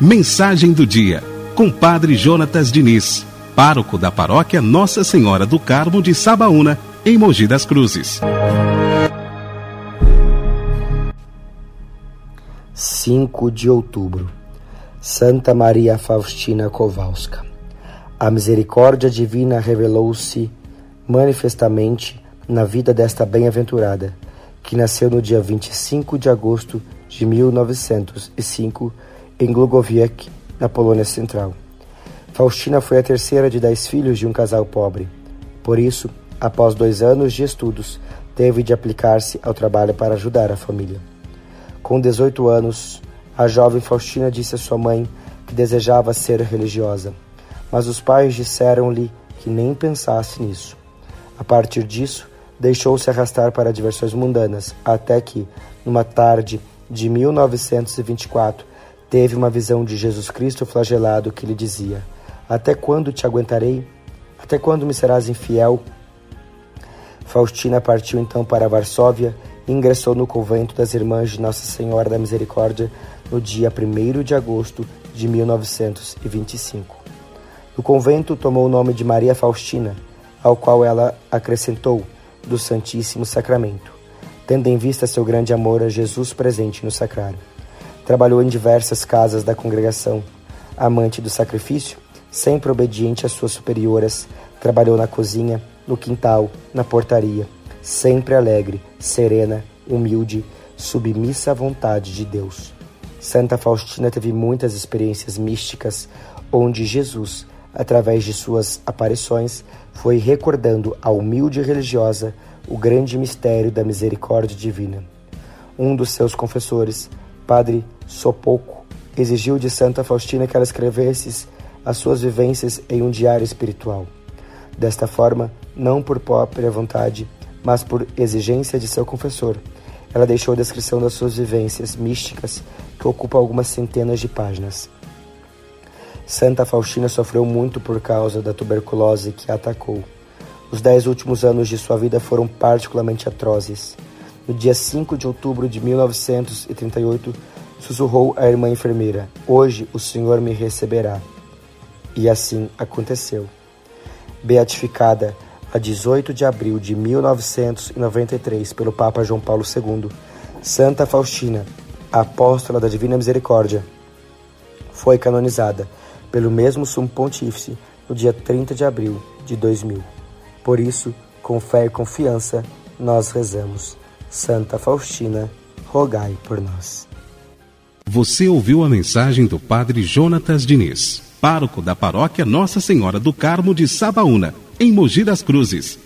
Mensagem do dia, com Padre Jonatas Diniz, pároco da paróquia Nossa Senhora do Carmo de Sabaúna, em Mogi das Cruzes. 5 de outubro. Santa Maria Faustina Kowalska. A misericórdia divina revelou-se manifestamente na vida desta bem-aventurada, que nasceu no dia 25 de agosto de 1905 em Glugowiec, na Polônia Central. Faustina foi a terceira de dez filhos de um casal pobre. Por isso, após dois anos de estudos, teve de aplicar-se ao trabalho para ajudar a família. Com 18 anos, a jovem Faustina disse a sua mãe que desejava ser religiosa, mas os pais disseram-lhe que nem pensasse nisso. A partir disso, deixou-se arrastar para diversões mundanas, até que, numa tarde de 1924, teve uma visão de Jesus Cristo flagelado que lhe dizia: Até quando te aguentarei? Até quando me serás infiel? Faustina partiu então para Varsóvia e ingressou no convento das Irmãs de Nossa Senhora da Misericórdia no dia 1 de agosto de 1925. No convento tomou o nome de Maria Faustina, ao qual ela acrescentou do Santíssimo Sacramento, tendo em vista seu grande amor a Jesus presente no sacrário. Trabalhou em diversas casas da congregação. Amante do sacrifício, sempre obediente às suas superioras, trabalhou na cozinha, no quintal, na portaria, sempre alegre, serena, humilde, submissa à vontade de Deus. Santa Faustina teve muitas experiências místicas, onde Jesus, através de suas aparições, foi recordando à humilde religiosa o grande mistério da misericórdia divina. Um dos seus confessores, Padre Sopoco, exigiu de Santa Faustina que ela escrevesse as suas vivências em um diário espiritual. Desta forma, não por própria vontade, mas por exigência de seu confessor, ela deixou a descrição das suas vivências místicas, que ocupa algumas centenas de páginas. Santa Faustina sofreu muito por causa da tuberculose que a atacou. Os dez últimos anos de sua vida foram particularmente atrozes. No dia 5 de outubro de 1938, sussurrou a irmã enfermeira: Hoje o Senhor me receberá. E assim aconteceu. Beatificada a 18 de abril de 1993 pelo Papa João Paulo II, Santa Faustina, apóstola da Divina Misericórdia, foi canonizada pelo mesmo Sumo Pontífice no dia 30 de abril de 2000. Por isso, com fé e confiança, nós rezamos. Santa Faustina, rogai por nós. Você ouviu a mensagem do Padre Jonatas Diniz, pároco da paróquia Nossa Senhora do Carmo de Sabaúna, em Mogi das Cruzes.